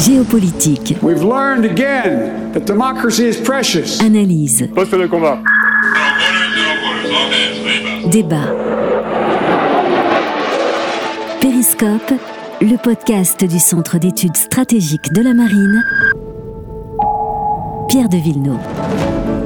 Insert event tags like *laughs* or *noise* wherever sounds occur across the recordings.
Géopolitique. We've learned again that democracy is precious. Analyse. Poste de combat. Débat. Périscope, le podcast du Centre d'études stratégiques de la marine. Pierre de Villeneuve.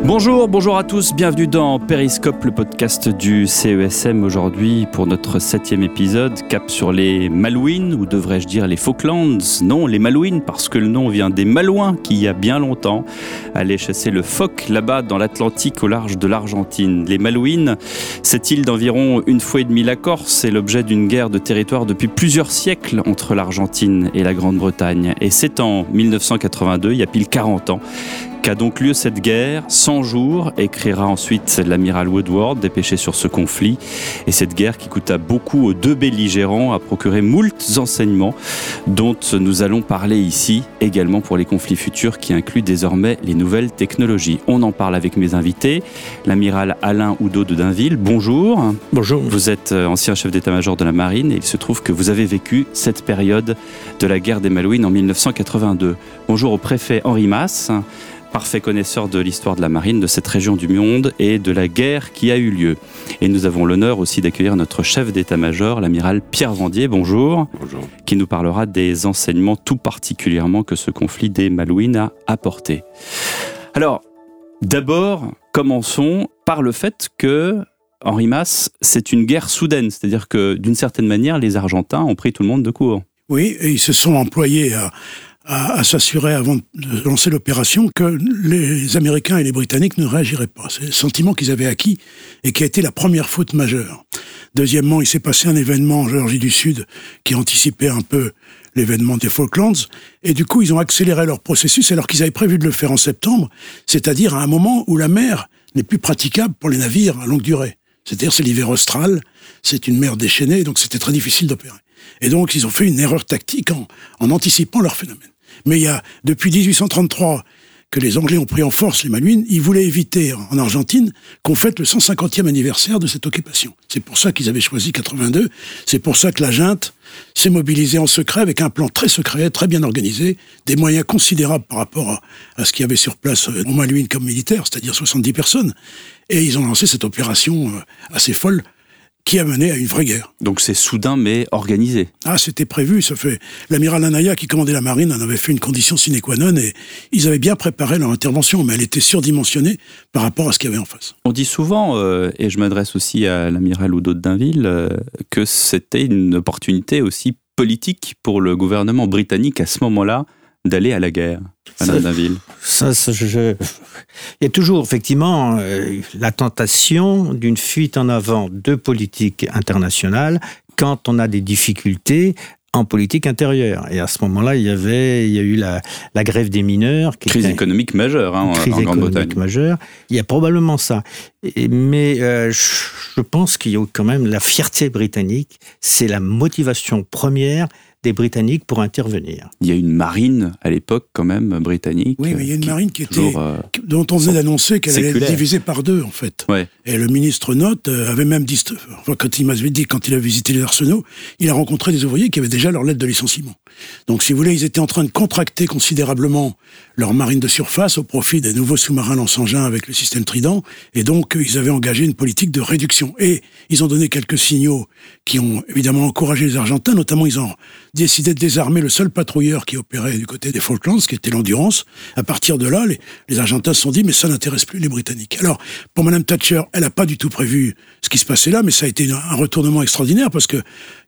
Bonjour, bonjour à tous, bienvenue dans Périscope, le podcast du CESM aujourd'hui pour notre septième épisode, cap sur les Malouines, ou devrais-je dire les Falklands? Non, les Malouines, parce que le nom vient des Malouins qui, il y a bien longtemps, allaient chasser le phoque là-bas dans l'Atlantique au large de l'Argentine. Les Malouines, cette île d'environ une fois et demie la Corse, est l'objet d'une guerre de territoire depuis plusieurs siècles entre l'Argentine et la Grande-Bretagne. Et c'est en 1982, il y a pile 40 ans, qu'a donc lieu cette guerre 100 jours, écrira ensuite l'amiral Woodward, dépêché sur ce conflit. Et cette guerre qui coûta beaucoup aux deux belligérants a procuré moult enseignements dont nous allons parler ici, également pour les conflits futurs qui incluent désormais les nouvelles technologies. On en parle avec mes invités. L'amiral Alain Oudot de Dainville, bonjour. Bonjour. Vous êtes euh, ancien chef d'état-major de la marine et il se trouve que vous avez vécu cette période de la guerre des Malouines en 1982. Bonjour au préfet Henri Masse parfait connaisseur de l'histoire de la marine, de cette région du monde et de la guerre qui a eu lieu. Et nous avons l'honneur aussi d'accueillir notre chef d'état-major, l'amiral Pierre Vendier, bonjour, Bonjour. qui nous parlera des enseignements tout particulièrement que ce conflit des Malouines a apporté. Alors, d'abord, commençons par le fait que Henri Masse, c'est une guerre soudaine, c'est-à-dire que d'une certaine manière, les Argentins ont pris tout le monde de court. Oui, et ils se sont employés à, à, à s'assurer avant de lancer l'opération que les Américains et les Britanniques ne réagiraient pas. C'est le sentiment qu'ils avaient acquis et qui a été la première faute majeure. Deuxièmement, il s'est passé un événement en Géorgie du Sud qui anticipait un peu l'événement des Falklands, et du coup, ils ont accéléré leur processus alors qu'ils avaient prévu de le faire en septembre, c'est-à-dire à un moment où la mer n'est plus praticable pour les navires à longue durée. C'est-à-dire, c'est l'hiver austral, c'est une mer déchaînée, donc c'était très difficile d'opérer. Et donc, ils ont fait une erreur tactique en, en anticipant leur phénomène. Mais il y a, depuis 1833, que les Anglais ont pris en force les Malouines, ils voulaient éviter en Argentine qu'on fête le 150e anniversaire de cette occupation. C'est pour ça qu'ils avaient choisi 82. C'est pour ça que la junte s'est mobilisée en secret avec un plan très secret, très bien organisé, des moyens considérables par rapport à, ce qu'il y avait sur place euh, en Malouines comme militaire, c'est-à-dire 70 personnes. Et ils ont lancé cette opération euh, assez folle qui a mené à une vraie guerre. Donc c'est soudain mais organisé. Ah, c'était prévu, ça fait... L'amiral Anaya, qui commandait la marine, en avait fait une condition sine qua non, et ils avaient bien préparé leur intervention, mais elle était surdimensionnée par rapport à ce qu'il y avait en face. On dit souvent, euh, et je m'adresse aussi à l'amiral Oudot de Dainville, euh, que c'était une opportunité aussi politique pour le gouvernement britannique à ce moment-là d'aller à la guerre. Alain Ça- Dainville. Ça, ça, je- je- Il y a toujours effectivement euh, la tentation d'une fuite en avant de politique internationale quand on a des difficultés en politique intérieure. Et à ce moment-là, il y avait, il y a eu la, la grève des mineurs, qui Crise était économique majeure hein, en- Grande-Bretagne. économique majeure. Il y a probablement ça. Et- mais euh, je pense qu'il y a quand même la fierté britannique, c'est la motivation première des Britanniques pour intervenir. Il y a une marine à l'époque quand même britannique. Oui, mais il y a une marine qui était... toujours, euh, dont on venait d'annoncer qu'elle allait être divisée par deux, en fait. Ouais. Et le ministre Note euh, avait même dit, enfin, quand il m'avait dit, quand il a visité les arsenaux, il a rencontré des ouvriers qui avaient déjà leur lettre de licenciement. Donc, si vous voulez, ils étaient en train de contracter considérablement leur marine de surface au profit des nouveaux sous-marins lance-engins avec le système Trident. Et donc, ils avaient engagé une politique de réduction. Et ils ont donné quelques signaux qui ont évidemment encouragé les Argentins. Notamment, ils ont décidé de désarmer le seul patrouilleur qui opérait du côté des Falklands, qui était l'Endurance. À partir de là, les, les Argentins se sont dit, mais ça n'intéresse plus les Britanniques. Alors, pour Madame Thatcher, elle n'a pas du tout prévu ce qui se passait là, mais ça a été un retournement extraordinaire parce que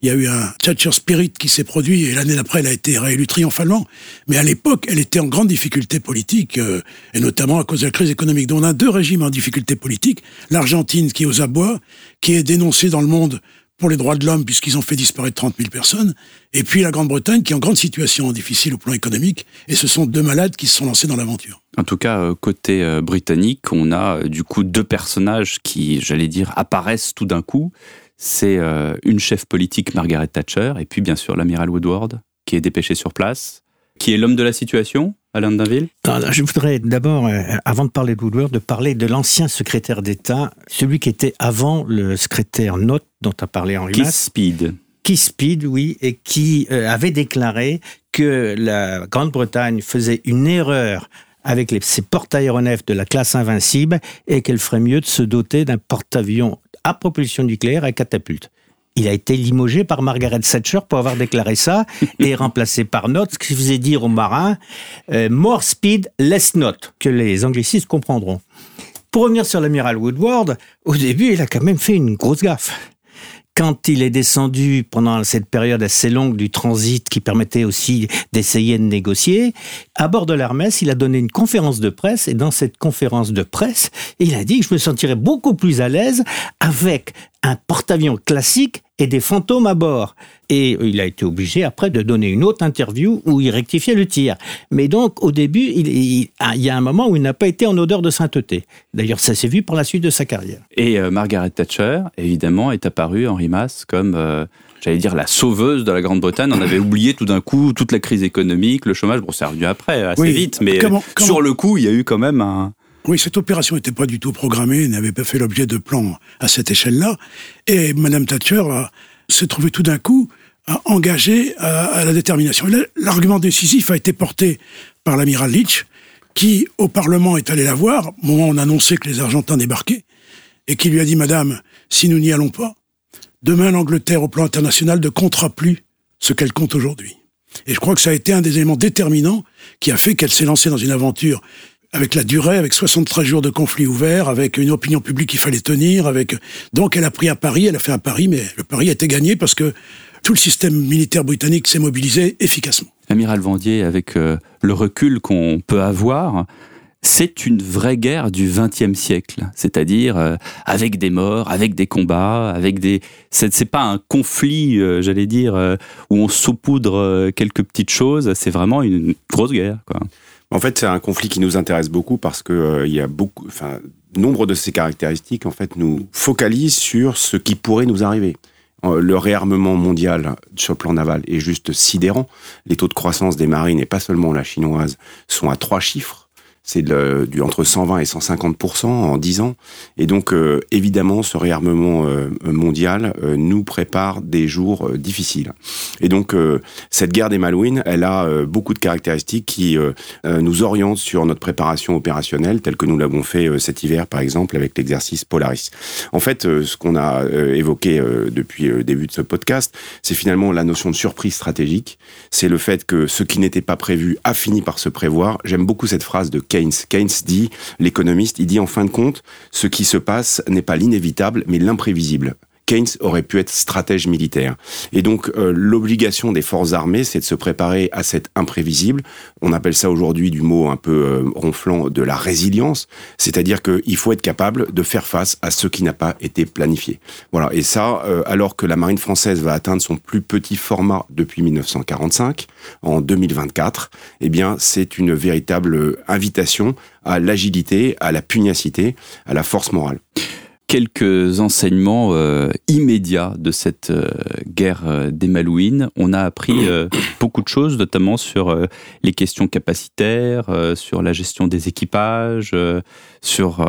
il y a eu un Thatcher Spirit qui s'est produit et l'année d'après, elle a été réélue triomphalement. Mais à l'époque, elle était en grande difficulté politique, euh, et notamment à cause de la crise économique. Donc on a deux régimes en difficulté politique. L'Argentine qui est aux abois, qui est dénoncée dans le monde pour les droits de l'homme puisqu'ils ont fait disparaître 30 000 personnes, et puis la Grande-Bretagne qui est en grande situation difficile au plan économique, et ce sont deux malades qui se sont lancés dans l'aventure. En tout cas, euh, côté euh, britannique, on a euh, du coup deux personnages qui, j'allais dire, apparaissent tout d'un coup. C'est une chef politique, Margaret Thatcher, et puis bien sûr l'amiral Woodward, qui est dépêché sur place, qui est l'homme de la situation, Alain Dainville non, Je voudrais d'abord, euh, avant de parler de Woodward, de parler de l'ancien secrétaire d'État, celui qui était avant le secrétaire Note dont a parlé Henri Keith Masse, Speed. Keith Speed, oui, et qui euh, avait déclaré que la Grande-Bretagne faisait une erreur avec les, ses porte-aéronefs de la classe invincible et qu'elle ferait mieux de se doter d'un porte-avions à propulsion nucléaire à catapulte. Il a été limogé par Margaret Thatcher pour avoir déclaré ça *laughs* et remplacé par Note, ce qui faisait dire aux marins euh, more speed, less note, que les anglicistes comprendront. Pour revenir sur l'amiral Woodward, au début, il a quand même fait une grosse gaffe quand il est descendu pendant cette période assez longue du transit qui permettait aussi d'essayer de négocier, à bord de l'Hermès, il a donné une conférence de presse et dans cette conférence de presse, il a dit que je me sentirais beaucoup plus à l'aise avec un porte-avions classique et des fantômes à bord. Et il a été obligé après de donner une autre interview où il rectifiait le tir. Mais donc au début, il, y a un moment où il n'a pas été en odeur de sainteté. D'ailleurs, ça s'est vu par la suite de sa carrière. Et euh, Margaret Thatcher, évidemment, est apparue, Henri Mass, comme... Euh, j'allais dire la sauveuse de la Grande-Bretagne. On avait oublié tout d'un coup toute la crise économique, le chômage. Bon, c'est revenu après, assez vite, mais sur le coup, il y a eu quand même un, oui, cette opération n'était pas du tout programmée, n'avait pas fait l'objet de plans à cette échelle-là. Et Madame Thatcher s'est trouvée tout d'un coup engagée à, la détermination. L'argument décisif a été porté par l'amiral Leach, qui, au Parlement, est allé la voir, au moment où on annonçait que les Argentins débarquaient, et qui lui a dit, Madame, si nous n'y allons pas, demain l'Angleterre, au plan international, ne comptera plus ce qu'elle compte aujourd'hui. Et je crois que ça a été un des éléments déterminants qui a fait qu'elle s'est lancée dans une aventure avec la durée, avec 73 jours de conflit ouvert, avec une opinion publique qu'il fallait tenir, donc elle a pris à Paris, elle a fait un pari, mais le pari a été gagné parce que tout le système militaire britannique s'est mobilisé efficacement. Amiral Vendier, avec euh, le recul qu'on peut avoir, c'est une vraie guerre du XXe siècle, c'est-à-dire euh, avec des morts, avec des combats, avec des. C'est pas un conflit, euh, j'allais dire, où on saupoudre quelques petites choses. C'est vraiment une grosse guerre, quoi. En fait, c'est un conflit qui nous intéresse beaucoup parce que euh, il y a beaucoup, enfin, nombre de ces caractéristiques en fait nous focalisent sur ce qui pourrait nous arriver. Euh, le réarmement mondial sur le plan naval est juste sidérant. Les taux de croissance des marines, et pas seulement la chinoise, sont à trois chiffres c'est entre 120 et 150 en 10 ans. Et donc, euh, évidemment, ce réarmement euh, mondial euh, nous prépare des jours difficiles. Et donc, cette guerre des Malouines, elle a beaucoup de caractéristiques qui nous orientent sur notre préparation opérationnelle, telle que nous l'avons fait cet hiver, par exemple, avec l'exercice Polaris. En fait, ce qu'on a évoqué depuis le début de ce podcast, c'est finalement la notion de surprise stratégique. C'est le fait que ce qui n'était pas prévu a fini par se prévoir. J'aime beaucoup cette phrase de Keynes. Keynes dit, l'économiste, il dit en fin de compte, ce qui se passe n'est pas l'inévitable, mais l'imprévisible. Keynes aurait pu être stratège militaire. Et donc euh, l'obligation des forces armées, c'est de se préparer à cet imprévisible. On appelle ça aujourd'hui du mot un peu euh, ronflant de la résilience, c'est-à-dire qu'il faut être capable de faire face à ce qui n'a pas été planifié. Voilà. Et ça, euh, alors que la marine française va atteindre son plus petit format depuis 1945, en 2024, eh bien c'est une véritable invitation à l'agilité, à la pugnacité, à la force morale quelques enseignements euh, immédiats de cette euh, guerre euh, des Malouines. On a appris *coughs* beaucoup de choses, notamment sur les questions capacitaires, sur la gestion des équipages, sur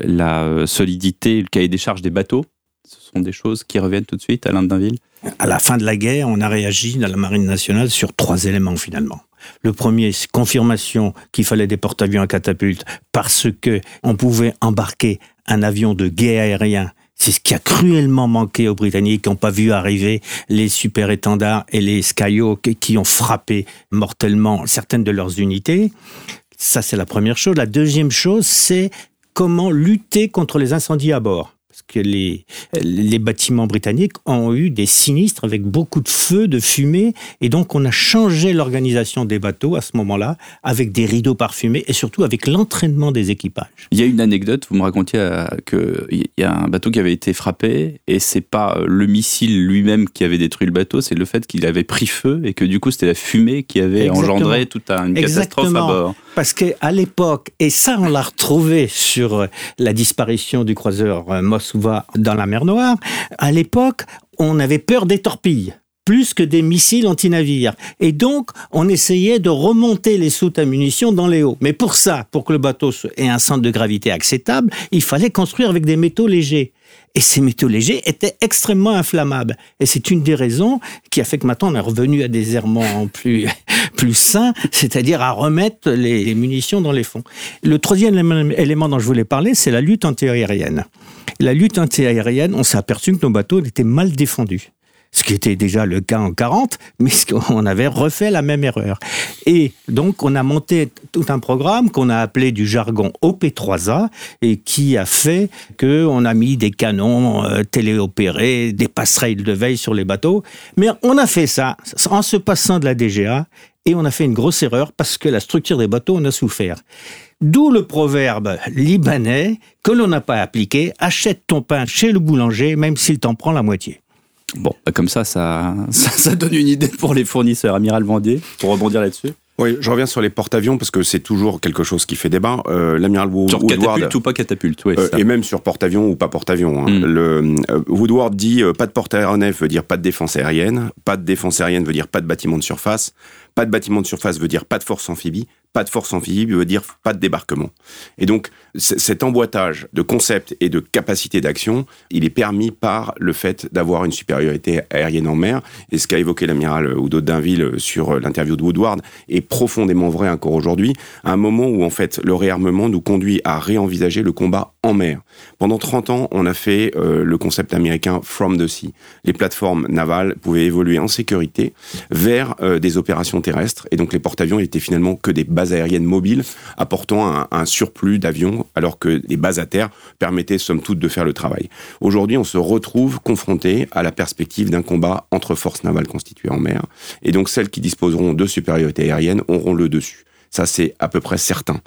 la solidité, le cahier des charges des bateaux. Ce sont des choses qui reviennent tout de suite, Alain Dainville À la fin de la guerre, on a réagi dans la Marine nationale sur trois éléments finalement. Le premier, confirmation qu'il fallait des porte-avions à catapulte parce que on pouvait embarquer un avion de guet aérien. C'est ce qui a cruellement manqué aux Britanniques qui n'ont pas vu arriver les super étendards et les Skyhawk qui ont frappé mortellement certaines de leurs unités. Ça, c'est la première chose. La deuxième chose, c'est comment lutter contre les incendies à bord que les, les bâtiments britanniques ont eu des sinistres avec beaucoup de feux, de fumée, et donc on a changé l'organisation des bateaux à ce moment-là, avec des rideaux parfumés et surtout avec l'entraînement des équipages. Il y a une anecdote, vous me racontiez euh, qu'il y a un bateau qui avait été frappé, et c'est pas le missile lui-même qui avait détruit le bateau, c'est le fait qu'il avait pris feu, et que du coup c'était la fumée qui avait engendré toute une catastrophe à bord. Parce qu'à l'époque, et ça on l'a retrouvé sur la disparition du croiseur euh, Moskva dans la mer Noire, à l'époque, on avait peur des torpilles plus que des missiles anti-navires. Et donc, on essayait de remonter les soutes à munitions dans les hauts. Mais pour ça, pour que le bateau ait un centre de gravité acceptable, il fallait construire avec des métaux légers. Et ces métaux légers étaient extrêmement inflammables. Et c'est une des raisons qui a fait que maintenant on est revenu à des errements plus, plus sain, c'est-à-dire à remettre les, munitions dans les fonds. Le troisième élément- dont je voulais parler, c'est la lutte antiaérienne. La lutte antiaérienne, on s'est aperçu que nos bateaux étaient mal défendus. Ce qui était déjà le cas en 40, mais qu'on avait refait la même erreur. Et donc, on a monté tout un programme qu'on a appelé du jargon OP3A et qui a fait qu'on a mis des canons euh, téléopérés, des passerelles de veille sur les bateaux. Mais on a fait ça en se passant de la DGA et on a fait une grosse erreur parce que la structure des bateaux en a souffert. D'où le proverbe libanais que l'on n'a pas appliqué achète ton pain chez le boulanger, même s'il t'en prend la moitié. Bon, bah, comme ça, ça, *laughs* ça, ça donne une idée pour les fournisseurs. Amiral Vendier, pour rebondir là-dessus. Oui, je reviens sur les porte-avions parce que c'est toujours quelque chose qui fait débat. Euh, L'amiral Wo- Sur Woodward. catapulte ou pas catapulte, ouais, Euh, et même sur porte-avions ou pas porte-avions. hein. Mm. Le, euh, Woodward dit euh, pas de porte-aéronef veut dire pas de défense aérienne, pas de défense aérienne veut dire pas de bâtiment de surface, pas de bâtiment de surface veut dire pas de force amphibie, pas de force amphibie veut dire pas de débarquement. Et donc cet emboîtage de concepts et de capacité d'action, il est permis par le fait d'avoir une supériorité aérienne en mer. Et ce qu'a évoqué l'amiral Oudo Dainville sur euh, l'interview de Woodward est profondément vrai encore aujourd'hui, à un moment où en fait le réarmement nous conduit à réenvisager le combat en mer. Pendant 30 ans, on a fait euh, le concept américain From the Sea. Les plateformes navales pouvaient évoluer en sécurité vers euh, des opérations terrestres, et donc les porte-avions étaient finalement que des bases aériennes mobiles apportant un, surplus d'avions, alors que les bases à terre permettaient somme toute de faire le travail. Aujourd'hui, on se retrouve confronté à la perspective d'un combat entre forces navales constituées en mer, et donc celles qui disposeront de supériorité aérienne auront le dessus. Ça, c'est à peu près certain.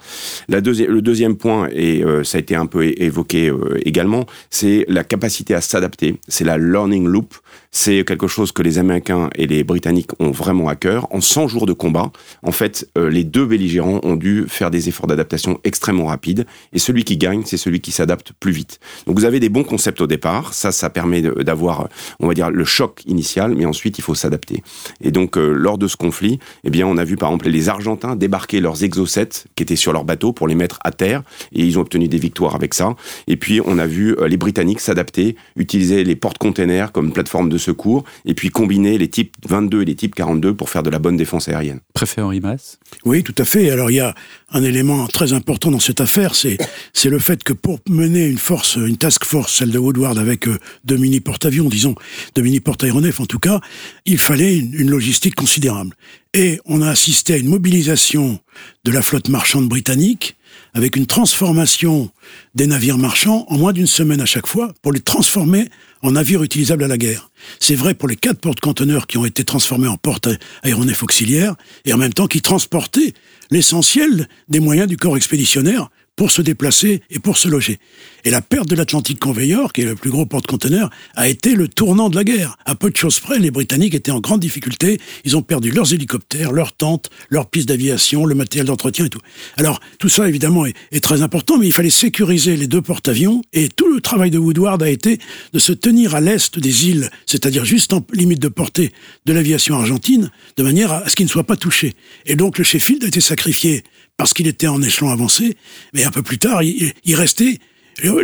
Le deuxième point, et euh, ça a été un peu évoqué euh, également, c'est la capacité à s'adapter. C'est la learning loop. C'est quelque chose que les Américains et les Britanniques ont vraiment à cœur. En 100 jours de combat, en fait, euh, les deux belligérants ont dû faire des efforts d'adaptation extrêmement rapides. Et celui qui gagne, c'est celui qui s'adapte plus vite. Donc vous avez des bons concepts au départ. Ça, ça permet d'avoir, on va dire, le choc initial, mais ensuite il faut s'adapter. Et donc, euh, lors de ce conflit, eh bien, on a vu par exemple les Argentins débarquer leurs exocets qui étaient sur leur bateau pour les mettre à terre, et ils ont obtenu des victoires avec ça. Et puis, on a vu euh, les Britanniques s'adapter, utiliser les porte-containers comme plateforme de secours, et puis combiner les types 22 et les types 42 pour faire de la bonne défense aérienne. Préfet Henri Mass. Oui, tout à fait. Alors il y a un élément très important dans cette affaire, c'est c'est le fait que pour mener une force, une task force, celle de Woodward avec deux mini porte-avions, disons deux mini porte-aéronefs en tout cas, il fallait une, une logistique considérable. Et on a assisté à une mobilisation de la flotte marchande britannique avec une transformation des navires marchands en moins d'une semaine à chaque fois pour les transformer en navires utilisables à la guerre. C'est vrai pour les quatre porte-conteneurs qui ont été transformés en porte-aéronefs auxiliaires et en même temps qui transportaient l'essentiel des moyens du corps expéditionnaire pour se déplacer et pour se loger. Et la perte de l'Atlantic Conveyor, qui est le plus gros porte-conteneur, a été le tournant de la guerre. À peu de choses près, les Britanniques étaient en grande difficulté. Ils ont perdu leurs hélicoptères, leurs tentes, leurs pistes d'aviation, le matériel d'entretien et tout. Alors, tout ça, évidemment, est, est très important, mais il fallait sécuriser les deux porte-avions. Et tout le travail de Woodward a été de se tenir à l'est des îles, c'est-à-dire juste en limite de portée de l'aviation argentine, de manière à ce qu'ils ne soient pas touchés. Et donc, le Sheffield a été sacrifié parce qu'il était en échelon avancé, mais un peu plus tard, il, restait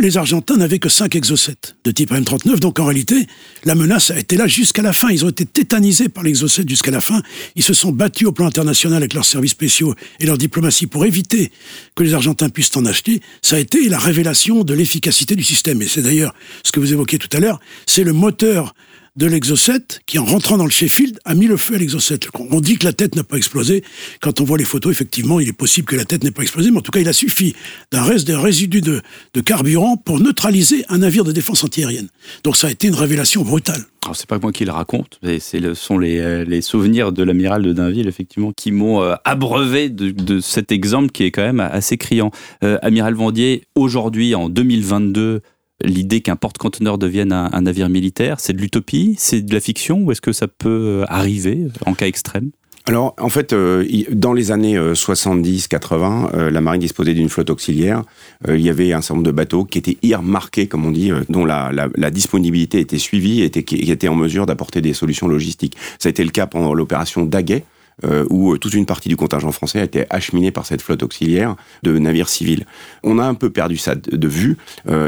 les Argentins n'avaient que 5 exocets de type M39, donc en réalité, la menace a été là jusqu'à la fin. Ils ont été tétanisés par l'exocet jusqu'à la fin. Ils se sont battus au plan international avec leurs services spéciaux et leur diplomatie pour éviter que les Argentins puissent en acheter. Ça a été la révélation de l'efficacité du système. Et c'est d'ailleurs ce que vous évoquiez tout à l'heure, c'est le moteur de l'exocet qui, en rentrant dans le Sheffield, a mis le feu à l'exocet. On dit que la tête n'a pas explosé. Quand on voit les photos, effectivement, il est possible que la tête n'ait pas explosé, mais en tout cas, il a suffi d'un reste, résidu de, de carburant pour neutraliser un navire de défense antiaérienne. Donc ça a été une révélation brutale. Alors c'est pas moi qui le raconte, mais le sont les, euh, les souvenirs de l'amiral de Dainville effectivement qui m'ont euh, abreuvé de, de cet exemple qui est quand même assez criant. Euh, amiral Vendier, aujourd'hui en 2022, l'idée qu'un porte-conteneur devienne un, navire militaire, c'est de l'utopie, c'est de la fiction ou est-ce que ça peut euh, arriver en cas extrême? Alors, en fait, euh, dans les années 70-80, euh, la marine disposait d'une flotte auxiliaire. Euh, il y avait un certain nombre de bateaux qui étaient earmarqués, comme on dit, euh, dont la, disponibilité était suivie et était, qui était en mesure d'apporter des solutions logistiques. Ça a été le cas pendant l'opération Daguet. Euh, où toute une partie du contingent français a été acheminé par cette flotte auxiliaire de navires civils. On a un peu perdu ça de vue,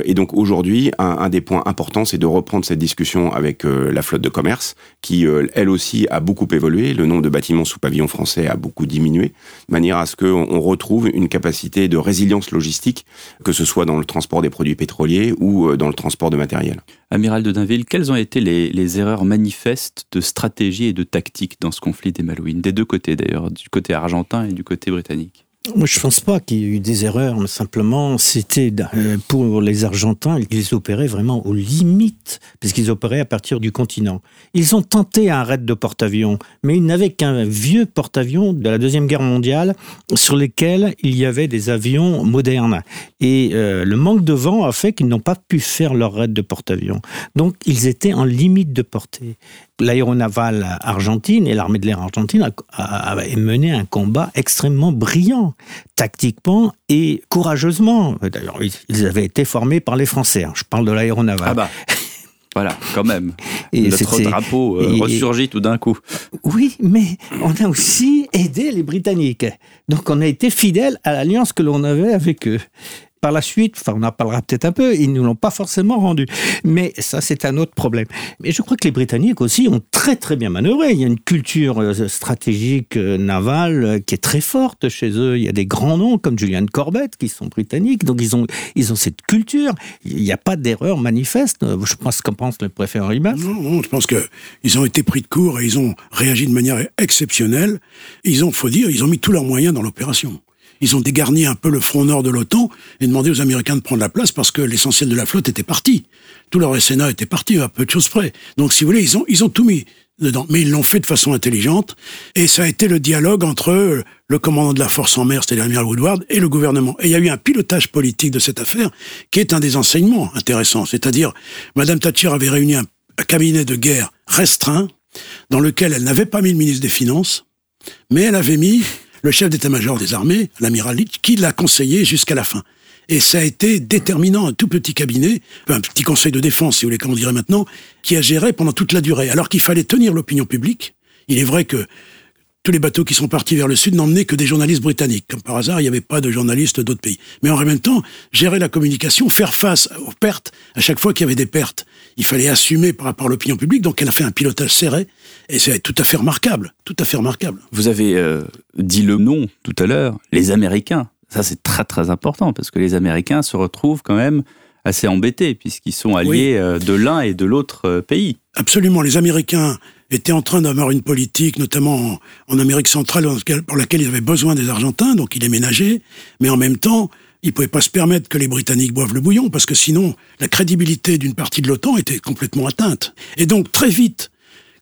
et donc aujourd'hui, un, des points importants, c'est de reprendre cette discussion avec la flotte de commerce, qui elle aussi a beaucoup évolué. Le nombre de bâtiments sous pavillon français a beaucoup diminué, de manière à ce qu'on retrouve une capacité de résilience logistique, que ce soit dans le transport des produits pétroliers ou dans le transport de matériel. Amiral de Dainville, quelles ont été les, erreurs manifestes de stratégie et de tactique dans ce conflit des Malouines? Côtés d'ailleurs, du côté argentin et du côté britannique. Moi, je pense pas qu'il y ait eu des erreurs, mais simplement, c'était euh, pour les Argentins, ils opéraient vraiment aux limites, puisqu'ils opéraient à partir du continent. Ils ont tenté un raid de porte-avions, mais ils n'avaient qu'un vieux porte-avions de la Deuxième Guerre mondiale sur lesquels il y avait des avions modernes. Et euh, le manque de vent a fait qu'ils n'ont pas pu faire leur raid de porte-avions. Donc, ils étaient en limite de portée l'aéronavale argentine et l'armée de l'air argentine a, mené un combat extrêmement brillant, tactiquement et courageusement. D'ailleurs, ils avaient été formés par les Français. Hein. Je parle de l'aéronavale. Ah bah. *laughs* Voilà, quand même. Et Notre drapeau euh, ressurgit tout d'un coup. Oui, mais on a aussi aidé les Britanniques. Donc on a été fidèles à l'alliance que l'on avait avec eux par la suite, enfin on en parlera peut-être un peu, ils ne nous l'ont pas forcément rendu. Mais ça c'est un autre problème. Mais je crois que les Britanniques aussi ont très très bien manœuvré. Il y a une culture euh, stratégique euh, navale euh, qui est très forte chez eux. Il y a des grands noms comme Julian Corbett qui sont britanniques, donc ils ont, ils ont cette culture. Il n'y a pas d'erreur manifeste. Je pense qu'en pense le préfet Henri Non, non, je pense qu'ils ont été pris de court et ils ont réagi de manière exceptionnelle. Ils ont, faut dire, ils ont mis tous leurs moyens dans l'opération ils ont dégarni un peu le front nord de l'OTAN et demandé aux Américains de prendre la place parce que l'essentiel de la flotte était parti. Tout leur SNA était parti à peu de choses près. Donc, si vous voulez, ils ont, tout mis dedans. Mais ils l'ont fait de façon intelligente. Et ça a été le dialogue entre le commandant de la force en mer, c'est-à-dire l'amiral Woodward, et le gouvernement. Et il y a eu un pilotage politique de cette affaire qui est un des enseignements intéressants. C'est-à-dire, Madame Thatcher avait réuni un cabinet de guerre restreint dans lequel elle n'avait pas mis le ministre des Finances, mais elle avait mis le chef d'état-major des armées, l'amiral Leach, qui l'a conseillé jusqu'à la fin. Et ça a été déterminant, un tout petit cabinet, un petit conseil de défense, si vous voulez, comme on dirait maintenant, qui a géré pendant toute la durée. Alors qu'il fallait tenir l'opinion publique. Il est vrai que tous les bateaux qui sont partis vers le sud n'emmenaient que des journalistes britanniques. Comme par hasard, il n'y avait pas de journalistes d'autres pays. Mais en même temps, gérer la communication, faire face aux pertes, à chaque fois qu'il y avait des pertes, il fallait assumer par rapport à l'opinion publique. Donc elle a fait un pilotage serré, et c'est tout à fait remarquable. Tout à fait remarquable. Vous avez euh, dit le nom tout à l'heure, les Américains. Ça, c'est très très important, parce que les Américains se retrouvent quand même assez embêtés, puisqu'ils sont alliés euh, de l'un et de l'autre euh, pays. Absolument. Les Américains était en train d'avoir une politique, notamment en, Amérique centrale, pour laquelle ils avaient besoin des Argentins, donc il est ménagé, mais en même temps, ils ne pouvaient pas se permettre que les Britanniques boivent le bouillon, parce que sinon, la crédibilité d'une partie de l'OTAN était complètement atteinte. Et donc, très vite,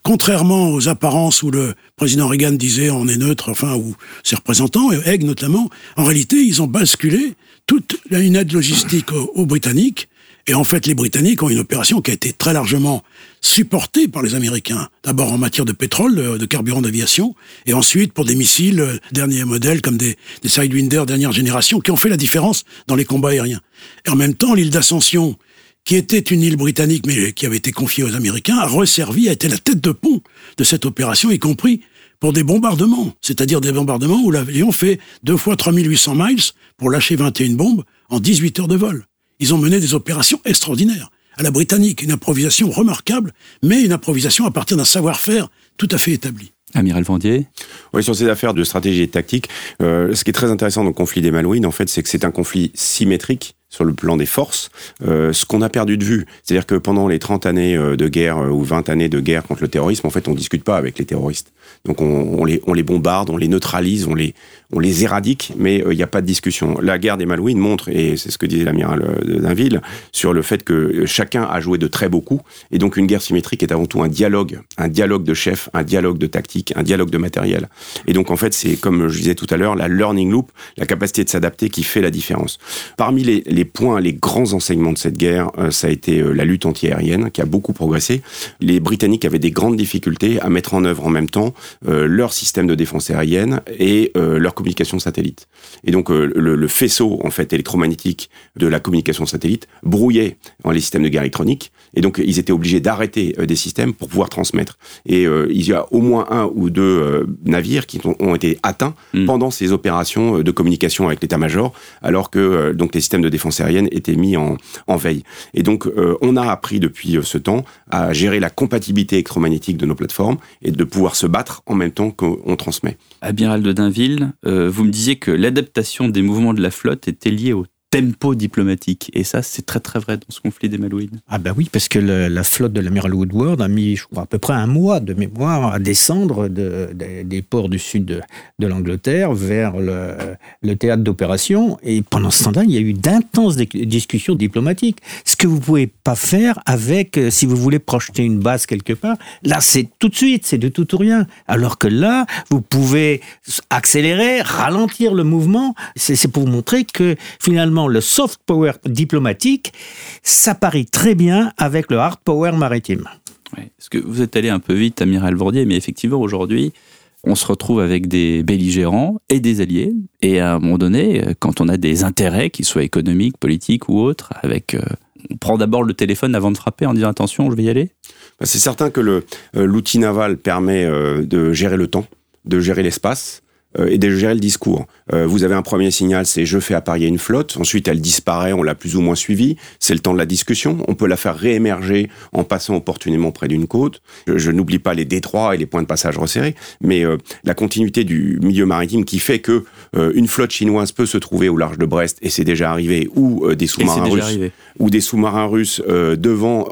contrairement aux apparences où le président Reagan disait on est neutre, enfin, ou ses représentants, Haig notamment, en réalité, ils ont basculé toute une aide logistique aux Britanniques et en fait, les Britanniques ont une opération qui a été très largement supportée par les Américains. D'abord en matière de pétrole, de, carburant d'aviation, et ensuite pour des missiles euh, dernier modèle comme des, des Sidewinder dernière génération qui ont fait la différence dans les combats aériens. Et en même temps, l'île d'Ascension, qui était une île britannique mais qui avait été confiée aux Américains, a resservi, a été la tête de pont de cette opération, y compris pour des bombardements, c'est-à-dire des bombardements où l'avion fait deux fois 3800 miles pour lâcher 21 bombes en 18 heures de vol. Ils ont mené des opérations extraordinaires. À la britannique, une improvisation remarquable, mais une improvisation à partir d'un savoir-faire tout à fait établi. Amiral Vendier Oui, sur ces affaires de stratégie et de tactique, euh, ce qui est très intéressant dans le conflit des Malouines, en fait, c'est que c'est un conflit symétrique sur le plan des forces, euh, ce qu'on a perdu de vue. C'est-à-dire que pendant les 30 années euh, de guerre ou 20 années de guerre contre le terrorisme, en fait, on discute pas avec les terroristes. Donc on, les, on les bombarde, on les neutralise, on les, on les éradique, mais il n'y a pas de discussion. La guerre des Malouines montre, et c'est ce que disait l'amiral Dainville, sur le fait que chacun a joué de très beaux coups, et donc une guerre symétrique est avant tout un dialogue, un dialogue de chefs, un dialogue de tactique, un dialogue de matériel. Et donc en fait, c'est comme je disais tout à l'heure, la learning loop, la capacité de s'adapter qui fait la différence. Parmi les les points, les grands enseignements de cette guerre, ça a été la lutte antiaérienne qui a beaucoup progressé. Les Britanniques avaient des grandes difficultés à mettre en œuvre en même temps leur système de défense aérienne et leur communication satellite. Et donc le, le, faisceau en fait électromagnétique de la communication satellite brouillait dans les systèmes de guerre électronique. Et donc ils étaient obligés d'arrêter des systèmes pour pouvoir transmettre. Et il y a au moins un ou deux navires qui ont, été atteints mm. pendant ces opérations de communication avec l'état-major, alors que donc les systèmes de défense aérienne étaient mis en, veille. Et donc on a appris depuis ce temps à gérer la compatibilité électromagnétique de nos plateformes et de pouvoir se battre en même temps qu'on transmet. Amiral de Dainville, vous me disiez que l'adaptation des mouvements de la flotte était liée au tempo diplomatique. Et ça, c'est très très vrai dans ce conflit des Malouines. Ah bah oui, parce que la flotte de l'amiral Woodward a mis, je crois, à peu près un mois de mémoire à descendre de, des ports du sud de, de l'Angleterre vers le, le théâtre d'opération. Et pendant ce temps-là, il y a eu d'intenses discussions diplomatiques. Ce que vous pouvez pas faire avec, euh, si vous voulez projeter une base quelque part, là, c'est tout de suite, c'est de tout ou rien. Alors que là, vous pouvez accélérer, ralentir le mouvement. C'est pour vous montrer que finalement, le soft power diplomatique s'apparie très bien avec le hard power maritime. Est-ce que vous êtes allé un peu vite, Amiral Bourdier, mais effectivement, aujourd'hui, on se retrouve avec des belligérants et des alliés. Et à un moment donné, quand on a des intérêts, qu'ils soient économiques, politiques ou autres, avec, euh, on prend d'abord le téléphone avant de frapper en disant attention, je vais y aller. Bah, c'est certain que euh, l'outil naval permet euh, de gérer le temps, de gérer l'espace et de gérer le discours. Euh, vous avez un premier signal, c'est je fais apparaître une flotte. Ensuite, elle disparaît, on l'a plus ou moins suivie. C'est le temps de la discussion. On peut la faire réémerger en passant opportunément près d'une côte. Je, n'oublie pas les détroits et les points de passage resserrés, mais euh, la continuité du milieu maritime qui fait que euh, une flotte chinoise peut se trouver au large de Brest et c'est déjà arrivé, ou des sous-marins russes, ou des sous-marins russes devant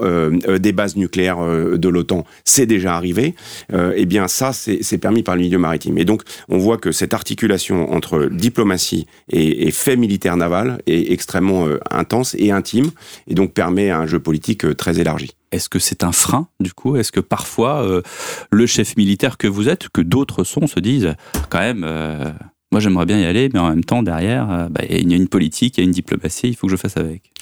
des bases nucléaires de l'OTAN, c'est déjà arrivé. eh bien, ça, c'est permis par le milieu maritime. Et donc, on voit que cette articulation entre diplomatie et, fait militaire naval est extrêmement euh, intense et intime, et donc permet un jeu politique euh, très élargi. Est-ce que c'est un frein, du coup? Est-ce que parfois, euh, le chef militaire que vous êtes, que d'autres sont, se disent, quand même, moi j'aimerais bien y aller, mais en même temps, derrière, bah, il y a une politique, il y a une diplomatie, il faut que je fasse avec?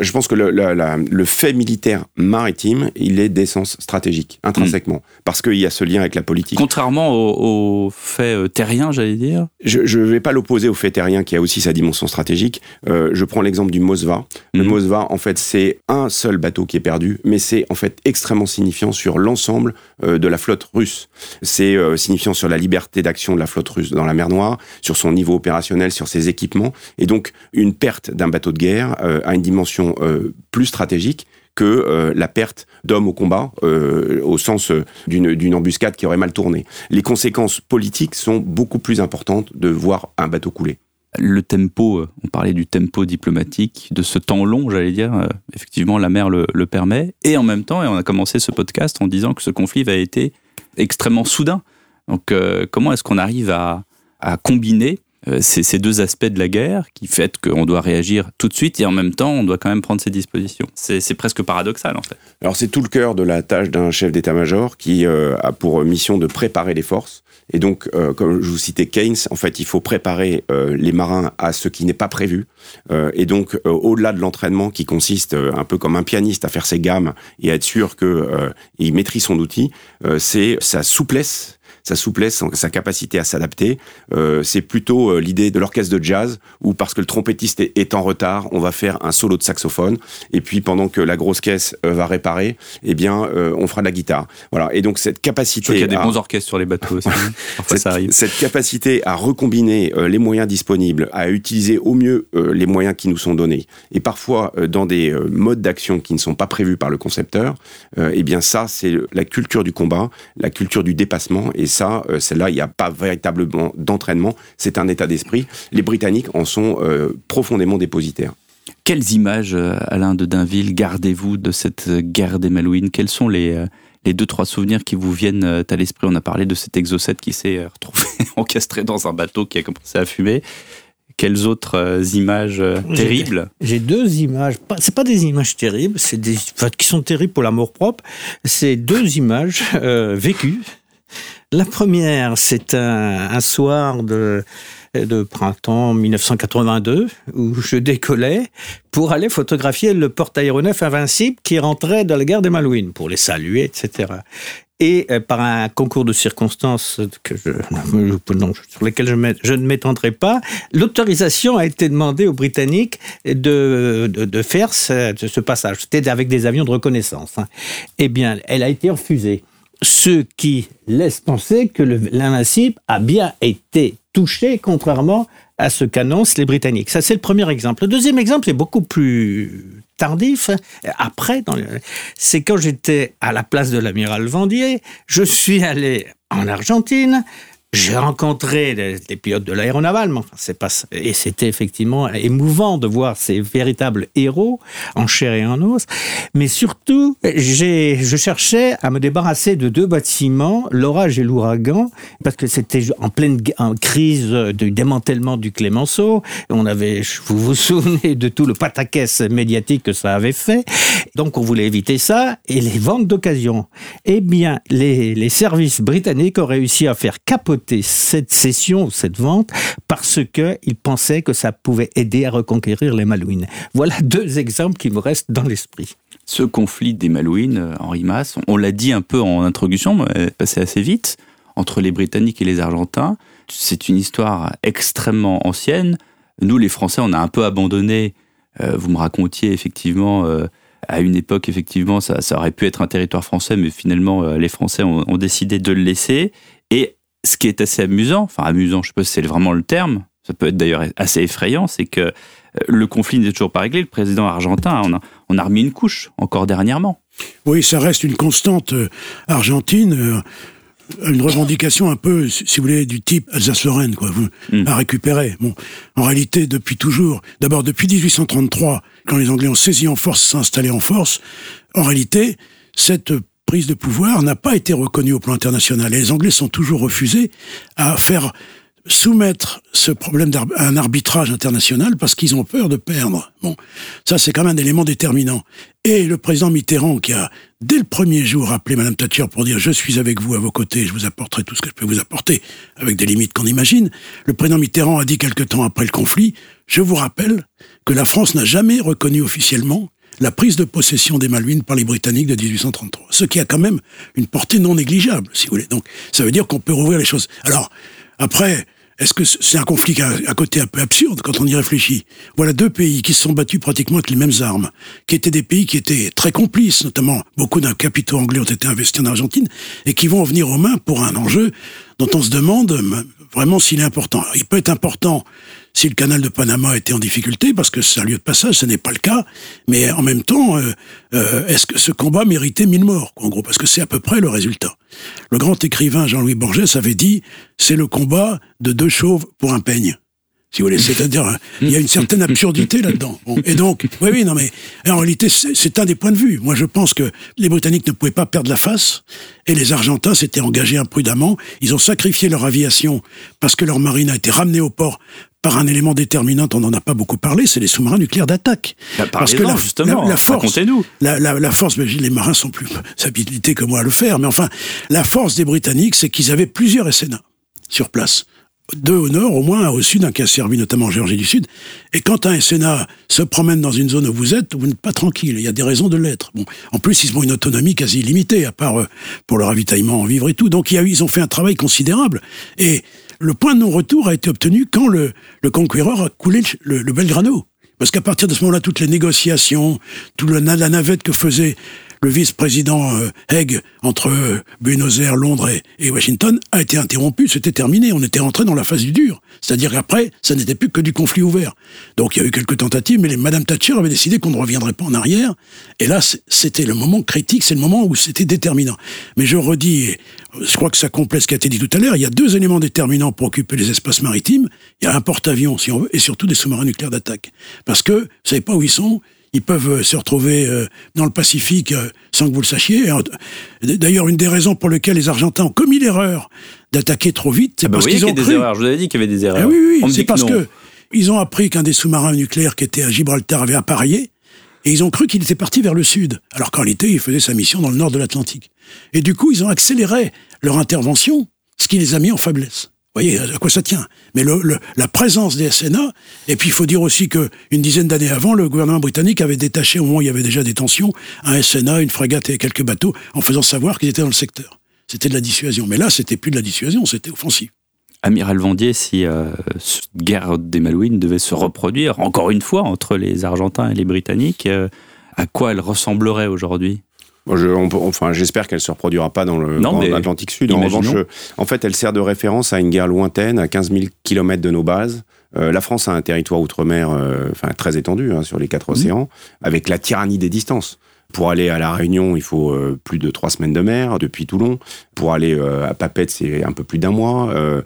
Je pense que le, le, fait militaire maritime, il est d'essence stratégique, intrinsèquement, mm. parce qu'il y a ce lien avec la politique. Contrairement au, fait euh, terrien, j'allais dire Je ne vais pas l'opposer au fait terrien, qui a aussi sa dimension stratégique. Euh, je prends l'exemple du Mosva. Le mm. Mosva, en fait, c'est un seul bateau qui est perdu, mais c'est en fait extrêmement signifiant sur l'ensemble euh, de la flotte russe. C'est signifiant sur la liberté d'action de la flotte russe dans la mer Noire, sur son niveau opérationnel, sur ses équipements. Et donc, une perte d'un bateau de guerre a une dimension euh, plus stratégique que euh, la perte d'hommes au combat, euh, au sens d'une embuscade qui aurait mal tourné. Les conséquences politiques sont beaucoup plus importantes de voir un bateau couler. Le tempo, on parlait du tempo diplomatique, de ce temps long, j'allais dire, effectivement, la mer le, permet. Et en même temps, et on a commencé ce podcast en disant que ce conflit va été extrêmement soudain. Donc, comment est-ce qu'on arrive à, combiner ces deux aspects de la guerre qui fait qu'on doit réagir tout de suite et en même temps on doit quand même prendre ses dispositions. C'est presque paradoxal en fait. Alors c'est tout le cœur de la tâche d'un chef d'état-major qui euh, a pour mission de préparer les forces. Et donc, euh, comme je vous citais Keynes, en fait, il faut préparer les marins à ce qui n'est pas prévu. et donc, au-delà de l'entraînement qui consiste un peu comme un pianiste à faire ses gammes et à être sûr qu'il maîtrise son outil, c'est sa souplesse sa souplesse, sa capacité à s'adapter. Euh, c'est plutôt euh, l'idée de l'orchestre de jazz où parce que le trompettiste est, en retard, on va faire un solo de saxophone et puis pendant que la grosse caisse euh, va réparer, eh bien on fera de la guitare. Voilà. Et donc cette capacité. Il y a des bons orchestres sur les bateaux aussi. Hein. cette, ça arrive. cette capacité à recombiner les moyens disponibles, à utiliser au mieux les moyens qui nous sont donnés et parfois dans des modes d'action qui ne sont pas prévus par le concepteur, eh bien ça c'est la culture du combat, la culture du dépassement et ça, euh, celle-là, il n'y a pas véritablement d'entraînement, c'est un état d'esprit. Les Britanniques en sont euh, profondément dépositaires. Quelles images, euh, Alain de Dainville, gardez-vous de cette guerre des Malouines? Quels sont les, les deux, trois souvenirs qui vous viennent à l'esprit? On a parlé de cet exocète qui s'est retrouvé *laughs* encastré dans un bateau qui a commencé à fumer. Quelles autres images terribles? J'ai deux images. C'est pas des images terribles, c'est des qui sont terribles pour l'amour propre. C'est deux images vécues La première, c'est un, soir de, printemps 1982 où je décollais pour aller photographier le porte-aéronef invincible qui rentrait dans la guerre des Malouines pour les saluer, etc. Et euh, par un concours de circonstances que je, non, sur lesquelles je, ne m'étendrai pas, l'autorisation a été demandée aux Britanniques de, faire ce, ce passage. C'était avec des avions de reconnaissance. Hein. Eh bien, elle a été refusée ce qui laisse penser que l'invincible a bien été touché, contrairement à ce qu'annoncent les Britanniques. Ça, c'est le premier exemple. Le deuxième exemple est beaucoup plus tardif. Après, c'est quand j'étais à la place de l'amiral Vendier, je suis allé en Argentine j'ai rencontré les, pilotes de l'aéronaval, c'est pas et c'était effectivement émouvant de voir ces véritables héros en chair et en os. Mais surtout, je cherchais à me débarrasser de deux bâtiments, l'orage et l'ouragan, parce que c'était en pleine crise du démantèlement du Clémenceau. On avait, vous vous souvenez de tout le pataquès médiatique que ça avait fait. Donc on voulait éviter ça et les ventes d'occasion. Eh bien, les, les services britanniques ont réussi à faire capoter cette cession, cette vente, parce qu'ils pensaient que ça pouvait aider à reconquérir les Malouines. Voilà *laughs* deux exemples qui me restent dans l'esprit. Ce conflit des Malouines, euh, Henri Masse, on l'a dit un peu en introduction, mais passé assez vite, entre les Britanniques et les Argentins. C'est une histoire extrêmement ancienne. Nous, les Français, on a un peu abandonné. Euh, vous me racontiez effectivement, euh, à une époque, effectivement, ça, ça, aurait pu être un territoire français, mais finalement, les Français ont, ont décidé de le laisser. Et ce qui est assez amusant, enfin amusant, je sais pas si c'est vraiment le terme, ça peut être d'ailleurs assez effrayant, c'est que euh, le conflit n'est toujours pas réglé. Le président argentin, on a, on a remis une couche encore dernièrement. Oui, ça reste une constante euh, argentine. Euh, une revendication un peu, si vous voulez, du type Alsace-Lorraine, quoi, mm. à récupérer. Bon, en réalité, depuis toujours, d'abord depuis 1833, quand les Anglais ont saisi en force, s'installer en force, en réalité, cette prise de pouvoir n'a pas été reconnue au plan international. Et les Anglais sont toujours refusés à faire soumettre ce problème à un arbitrage international parce qu'ils ont peur de perdre. Bon, ça c'est quand même un élément déterminant. Et le président Mitterrand qui a dès le premier jour appelé Madame Thatcher pour dire je suis avec vous à vos côtés, je vous apporterai tout ce que je peux vous apporter avec des limites qu'on imagine. Le président Mitterrand a dit quelque temps après le conflit, je vous rappelle que la France n'a jamais reconnu officiellement la prise de possession des Malouines par les Britanniques de 1833. Ce qui a quand même une portée non négligeable, si vous voulez. Donc, ça veut dire qu'on peut rouvrir les choses. Alors, après, est-ce que c'est un conflit à, côté un peu absurde quand on y réfléchit? Voilà deux pays qui se sont battus pratiquement avec les mêmes armes, qui étaient des pays qui étaient très complices, notamment beaucoup d'un capitaux anglais ont été investis en Argentine, et qui vont venir aux mains pour un enjeu dont on se demande vraiment s'il est important. il peut être important si le canal de Panama était en difficulté, parce que c'est un lieu de passage, ce n'est pas le cas, mais en même temps, euh, euh, est-ce que ce combat méritait mille morts, en gros, parce que c'est à peu près le résultat. Le grand écrivain Jean-Louis Borges avait dit, c'est le combat de deux chauves pour un peigne si vous voulez. C'est-à-dire, *laughs* il y a une certaine absurdité là-dedans. Et donc, oui, oui, non, mais en réalité, c'est un des points de vue. Moi, je pense que les Britanniques ne pouvaient pas perdre la face, et les Argentins s'étaient engagés imprudemment. Ils ont sacrifié leur aviation parce que leur marine a été ramenée au port par un élément déterminant, on n'en a pas beaucoup parlé, c'est les sous-marins nucléaires d'attaque. Bah, Parce que la, justement, la, force, nous la, la, la, force, les marins sont plus habilités que moi à le faire, mais enfin, la force des Britanniques, c'est qu'ils avaient plusieurs SNA sur place deux au nord, au moins, au sud, un qui a servi notamment en Géorgie du Sud. Et quand un SNA se promène dans une zone où vous êtes, vous n'êtes pas tranquille. Il y a des raisons de l'être. Bon, en plus, ils ont une autonomie quasi illimitée, à part euh, pour le ravitaillement en vivre et tout. Donc, il y a eu, ils ont fait un travail considérable. Et le point de non-retour a été obtenu quand le, le a coulé le, le Belgrano. Parce qu'à partir de ce moment-là, toutes les négociations, toute la navette que faisait le vice-président euh, Haig entre euh, Buenos Aires, Londres et, Washington a été interrompu, c'était terminé, on était rentré dans la phase du dur. C'est-à-dire qu'après, ça n'était plus que du conflit ouvert. Donc il y a eu quelques tentatives, mais les, Madame Thatcher avait décidé qu'on ne reviendrait pas en arrière. Et là, c'était le moment critique, c'est le moment où c'était déterminant. Mais je redis, je crois que ça complète ce qui a été dit tout à l'heure, il y a deux éléments déterminants pour occuper les espaces maritimes. Il y a un porte-avions, si on veut, et surtout des sous-marins nucléaires d'attaque. Parce que, vous savez pas où ils sont, ils peuvent euh, se retrouver euh, dans le Pacifique euh, sans que vous le sachiez. D'ailleurs, une des raisons pour lesquelles les Argentins ont commis l'erreur d'attaquer trop vite, c'est ah bah parce qu'ils ont des cru... erreurs. Je vous avais dit qu'il y avait des erreurs. Eh oui, oui, c'est parce que ils ont appris qu'un des sous-marins nucléaires qui était à Gibraltar avait appareillé, et ils ont cru qu'il était parti vers le sud, alors qu'en réalité, il faisait sa mission dans le nord de l'Atlantique. Et du coup, ils ont accéléré leur intervention ce qui les a mis en faiblesse. Vous voyez à quoi ça tient. Mais la présence des SNA, et puis il faut dire aussi que une dizaine d'années avant, le gouvernement britannique avait détaché, au moment où il y avait déjà des tensions, un SNA, une frégate et quelques bateaux, en faisant savoir qu'ils étaient dans le secteur. C'était de la dissuasion. Mais là, c'était plus de la dissuasion, c'était offensif. Amiral Vendier, si euh, cette guerre des Malouines devait se reproduire, encore une fois, entre les Argentins et les Britanniques, euh, à quoi elle ressemblerait aujourd'hui? Je, on, enfin, j'espère qu'elle se reproduira pas dans le Non, mais Atlantique Sud. En revanche, euh, en fait, elle sert de référence à une guerre lointaine, à 15 000 kilomètres de nos bases. Euh, la France a un territoire outre-mer, euh, enfin très étendu hein, sur les quatre océans, avec la tyrannie des distances. Pour aller à la Réunion, il faut euh, plus de trois semaines de mer depuis Toulon. Pour aller euh, à Papette, c'est un peu plus d'un mois. Euh,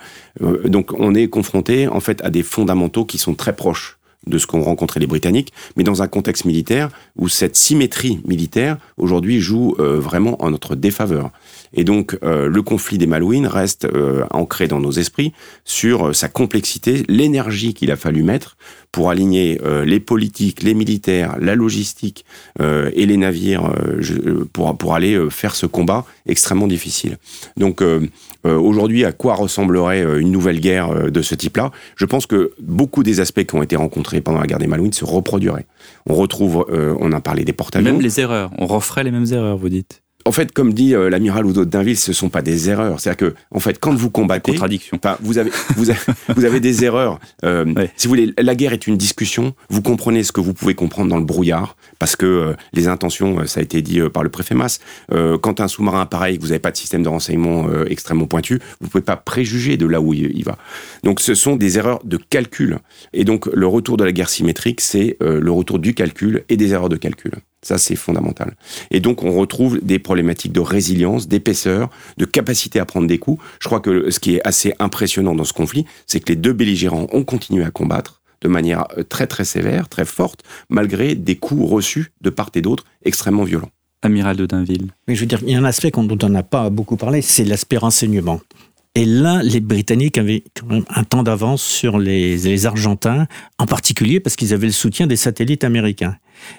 donc, on est confronté en fait à des fondamentaux qui sont très proches de ce qu'ont rencontré les Britanniques, mais dans un contexte militaire où cette symétrie militaire aujourd'hui joue euh, vraiment en notre défaveur. Et donc euh, le conflit des Malouines reste euh, ancré dans nos esprits sur sa complexité, l'énergie qu'il a fallu mettre pour aligner euh, les politiques, les militaires, la logistique euh, et les navires euh, pour, pour aller faire ce combat extrêmement difficile. Donc aujourd'hui, à quoi ressemblerait une nouvelle guerre de ce type-là? Je pense que beaucoup des aspects qui ont été rencontrés pendant la guerre des Malouines se reproduiraient. On retrouve, on a parlé des porte-avions. Même les erreurs. On referait les mêmes erreurs, vous dites. En fait, comme dit euh, l'amiral Oudot d'Inville, ce sont pas des erreurs. C'est-à-dire que, en fait, quand vous combattez, Contradiction. Vous avez, vous avez, *laughs* vous avez des erreurs. Euh, Ouais. Si vous voulez, la guerre est une discussion. Vous comprenez ce que vous pouvez comprendre dans le brouillard, parce que euh, les intentions, ça a été dit par le préfet Mass. Quand un sous-marin pareil, que vous n'avez pas de système de renseignement extrêmement pointu, vous pouvez pas préjuger de là où il, il va. Donc, ce sont des erreurs de calcul. Et donc, le retour de la guerre symétrique, c'est le retour du calcul et des erreurs de calcul. Ça, c'est fondamental. Et donc, on retrouve des problématiques de résilience, d'épaisseur, de capacité à prendre des coups. Je crois que ce qui est assez impressionnant dans ce conflit, c'est que les deux belligérants ont continué à combattre de manière euh, très très sévère, très forte, malgré des coups reçus de part et d'autre extrêmement violents. Amiral de Dainville. Mais je veux dire, il y a un aspect qu'on- dont on n'a pas beaucoup parlé, c'est l'aspect renseignement. Et là, les Britanniques avaient quand même un temps d'avance sur les, les Argentins, en particulier parce qu'ils avaient le soutien des satellites américains.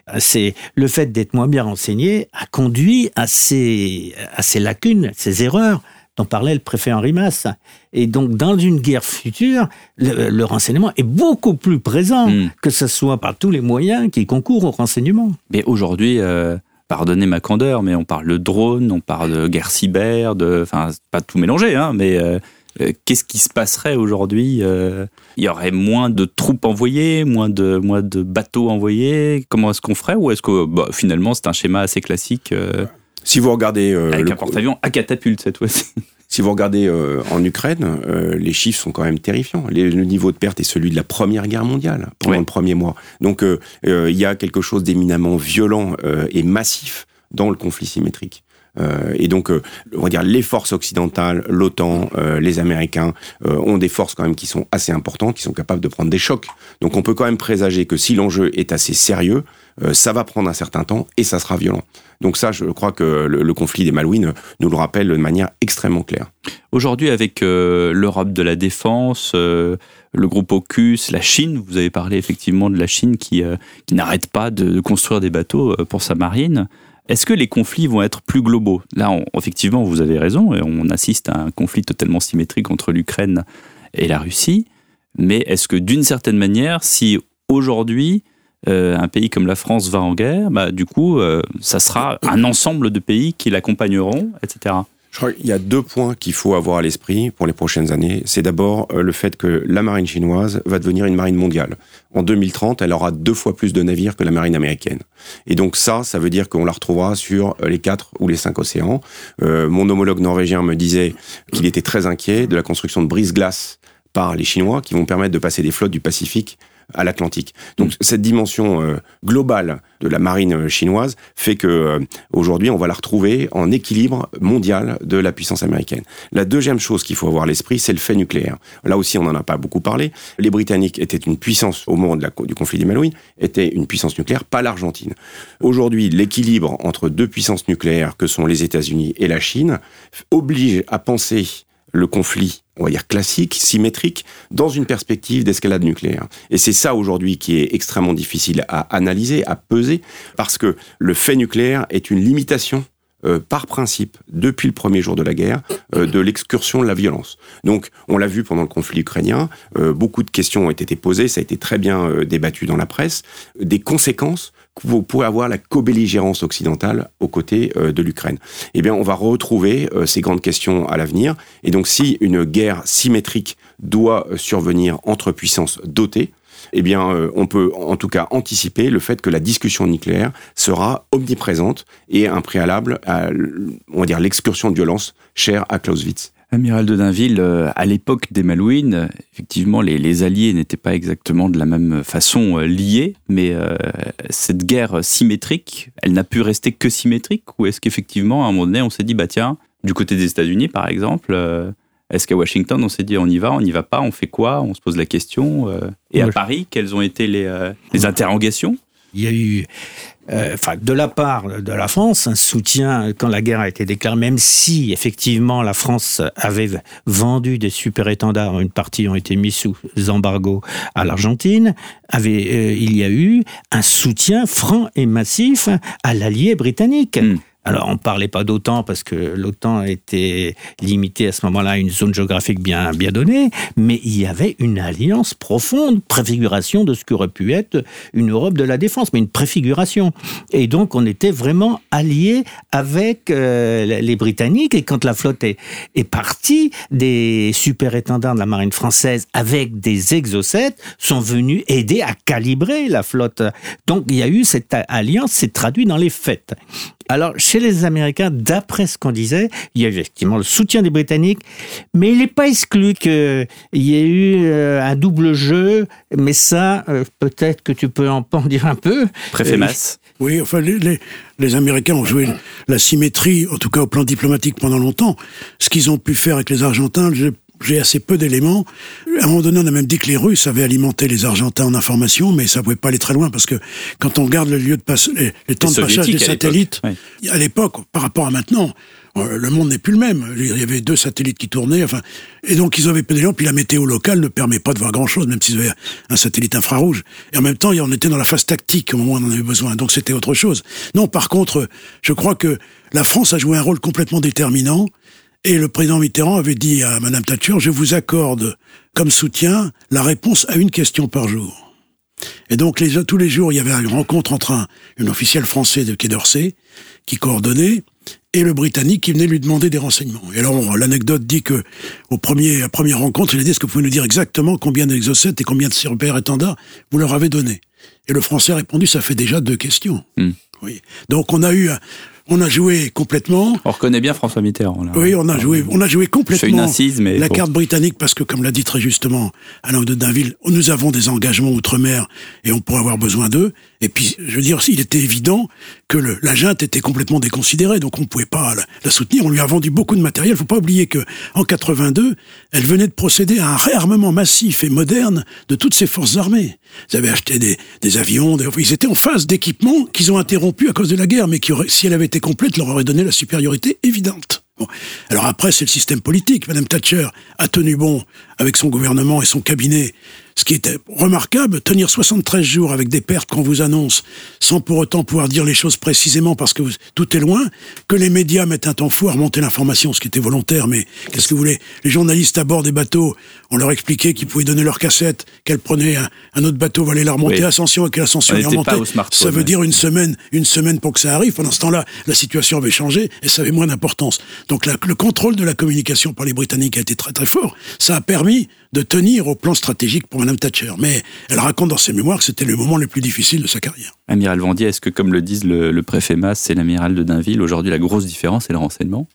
Euh, C'est le fait d'être moins bien renseignés a conduit à ces, à ces lacunes, ces erreurs dont parlait le préfet Henri Masse. Et donc, dans une guerre future, le, le renseignement est beaucoup plus présent, Hmm. que ce soit par tous les moyens qui concourent au renseignement. Mais aujourd'hui, euh, pardonnez ma candeur, mais on parle de drone, on parle de guerre cyber, de, enfin, pas tout mélangé, hein, mais euh, euh, qu'est-ce qui se passerait aujourd'hui euh, Il y aurait moins de troupes envoyées, moins de, moins de bateaux envoyés? Comment est-ce qu'on ferait? Ou est-ce que bah, finalement c'est un schéma assez classique euh, Si vous regardez, avec le- un porte-avions à catapulte cette fois-ci? Si vous regardez euh, en Ukraine, euh, les chiffres sont quand même terrifiants. Les- le niveau de perte est celui de la Première Guerre mondiale pendant Ouais. le premier mois. Donc euh, euh, il y a quelque chose d'éminemment violent euh, et massif dans le conflit symétrique. Euh, et donc, euh, on va dire les forces occidentales, l'OTAN, euh, les Américains ont des forces quand même qui sont assez importantes, qui sont capables de prendre des chocs. Donc, on peut quand même présager que si l'enjeu est assez sérieux, ça va prendre un certain temps et ça sera violent. Donc ça, je crois que le, conflit des Malouines nous le rappelle de manière extrêmement claire. Aujourd'hui, avec l'Europe de la défense, le groupe AUKUS, la Chine, vous avez parlé effectivement de la Chine qui, n'arrête pas de, construire des bateaux pour sa marine. Est-ce que les conflits vont être plus globaux? Là, effectivement, vous avez raison, on assiste à un conflit totalement symétrique entre l'Ukraine et la Russie. Mais est-ce que d'une certaine manière, si aujourd'hui euh, un pays comme la France va en guerre, bah, du coup, euh, ça sera un ensemble de pays qui l'accompagneront, etc. Je crois qu'il y a deux points qu'il faut avoir à l'esprit pour les prochaines années. C'est d'abord euh, le fait que la marine chinoise va devenir une marine mondiale. En 2030, elle aura deux fois plus de navires que la marine américaine. Et donc ça, ça veut dire qu'on la retrouvera sur euh, les quatre ou les cinq océans. Euh, mon homologue norvégien me disait qu'il était très inquiet de la construction de brise-glace par les Chinois qui vont permettre de passer des flottes du Pacifique à l'Atlantique. Donc cette dimension euh, globale de la marine euh, chinoise fait que euh, aujourd'hui on va la retrouver en équilibre mondial de la puissance américaine. La deuxième chose qu'il faut avoir à l'esprit, c'est le fait nucléaire. Là aussi on n'en a pas beaucoup parlé. Les Britanniques étaient une puissance au moment de la, du conflit des Malouines, étaient une puissance nucléaire, pas l'Argentine. Aujourd'hui, l'équilibre entre deux puissances nucléaires que sont les États-Unis et la Chine oblige à penser le conflit, on va dire classique, symétrique, dans une perspective d'escalade nucléaire. Et c'est ça aujourd'hui qui est extrêmement difficile à analyser, à peser, parce que le fait nucléaire est une limitation euh, par principe, depuis le premier jour de la guerre, euh, de l'excursion de la violence. Donc, on l'a vu pendant le conflit ukrainien, euh, beaucoup de questions ont été posées, ça a été très bien euh, débattu dans la presse, des conséquences que pourrez avoir la co-belligérance occidentale aux côtés euh, de l'Ukraine. Eh bien, on va retrouver euh, ces grandes questions à l'avenir. Et donc, si une guerre symétrique doit survenir entre puissances dotées, eh bien, euh, on peut en tout cas anticiper le fait que la discussion nucléaire sera omniprésente et un préalable à, on va dire, l'excursion de violence chère à Clausewitz. Amiral de Dainville, euh, à l'époque des Malouines, effectivement, les, Alliés n'étaient pas exactement de la même façon euh, liés, mais cette guerre symétrique, elle n'a pu rester que symétrique Ou est-ce qu'effectivement, à un moment donné, on s'est dit, bah tiens, du côté des États-Unis, par exemple, est-ce qu'à Washington, on s'est dit, on y va, on n'y va pas, on fait quoi On se pose la question. euh, et à Paris, quelles ont été les, euh, les interrogations? Il y a eu, euh, de la part de la France, un soutien quand la guerre a été déclarée, même si effectivement la France avait vendu des super-étendards, une partie ont été mis sous embargo à l'Argentine, avait, euh, il y a eu un soutien franc et massif à l'allié britannique. Mm. Alors, on ne parlait pas d'OTAN parce que l'OTAN était limitée à ce moment-là à une zone géographique bien, bien donnée, mais il y avait une alliance profonde, préfiguration de ce qu'aurait pu être une Europe de la défense, mais une préfiguration. Et donc, on était vraiment alliés avec euh, les Britanniques. Et quand la flotte est, est partie, des super-étendards de la marine française avec des exocètes sont venus aider à calibrer la flotte. Donc, il y a eu cette alliance, c'est traduit dans les faits. Alors, chez les Américains, d'après ce qu'on disait, il y a eu effectivement le soutien des Britanniques, mais il n'est pas exclu qu'il y ait eu euh, un double jeu, mais ça, euh, peut-être que tu peux en *laughs* en dire un peu. Préfet Euh, Oui, enfin, les, les, les Américains ont joué la symétrie, en tout cas au plan diplomatique pendant longtemps. Ce qu'ils ont pu faire avec les Argentins, j'ai- assez peu d'éléments. À un moment donné, on a même dit que les Russes avaient alimenté les Argentins en information, mais ça pouvait pas aller très loin parce que quand on regarde le lieu de passe, les, les temps de passage des soviétiques à l'époque, satellites, oui. à l'époque, par rapport à maintenant, euh, le monde n'est plus le même. Il y avait deux satellites qui tournaient, enfin, et donc ils avaient peu d'éléments. Puis la météo locale ne permet pas de voir grand-chose, même s'ils avaient un satellite infrarouge. Et en même temps, on était dans la phase tactique au moment où on en avait besoin, donc c'était autre chose. Non, par contre, je crois que la France a joué un rôle complètement déterminant. Et le président Mitterrand avait dit à Madame Thatcher, je vous accorde comme soutien la réponse à une question par jour. Et donc les, tous les jours, il y avait une rencontre entre un, un officiel français de Quai d'Orsay qui coordonnait et le Britannique qui venait lui demander des renseignements. Et alors l'anecdote dit que au premier, à la première rencontre, il a dit est-ce que vous pouvez nous dire exactement combien d'exocètes et combien de super étendards vous leur avez donné? Et le Français a répondu ça fait déjà deux questions. Hmm. Oui. Donc on a eu, on a joué complètement. On reconnaît bien François Mitterrand. Là. Oui, on a joué, on a joué fais une complètement incise, mais la bon. carte britannique parce que, comme l'a dit très justement Alain de Dainville, nous avons des engagements outre-mer et on pourrait avoir besoin d'eux. Et puis, je veux dire, il était évident que le, la junte était complètement déconsidérée, donc on ne pouvait pas la, la soutenir. On lui a vendu beaucoup de matériel. Il faut pas oublier que en 82, elle venait de procéder à un réarmement massif et moderne de toutes ses forces armées. Ils avaient acheté des, des avions, des- ils étaient en phase d'équipement qu'ils ont interrompu à cause de la guerre, mais qui aurait, si elle avait été complète, leur aurait donné la supériorité évidente. Alors après, c'est le système politique. Madame Thatcher a tenu bon avec son gouvernement et son cabinet. Ce qui était remarquable, tenir 73 jours avec des pertes qu'on vous annonce, sans pour autant pouvoir dire les choses précisément parce que vous- tout est loin, que les médias mettent un temps fou à remonter l'information, ce qui était volontaire, mais qu'est-ce que vous voulez? Les journalistes à bord des bateaux, on leur expliquait qu'ils pouvaient donner leur cassette, qu'elles prenaient un, un autre bateau, allaient la remonter Oui. Ascension et que l'Ascension au smartphone, Ça veut ouais. dire une semaine, une semaine pour que ça arrive. Pendant ce temps-là, la situation avait changé et ça avait moins d'importance. Donc la- le contrôle de la communication par les Britanniques a été très très fort. Ça a permis de tenir au plan stratégique pour Madame Thatcher. Mais elle raconte dans ses mémoires que c'était le moment le plus difficile de sa carrière. Amiral Vendier, est-ce que, comme le disent le, le préfet Masse et l'amiral de Dainville, aujourd'hui la grosse différence c'est le renseignement?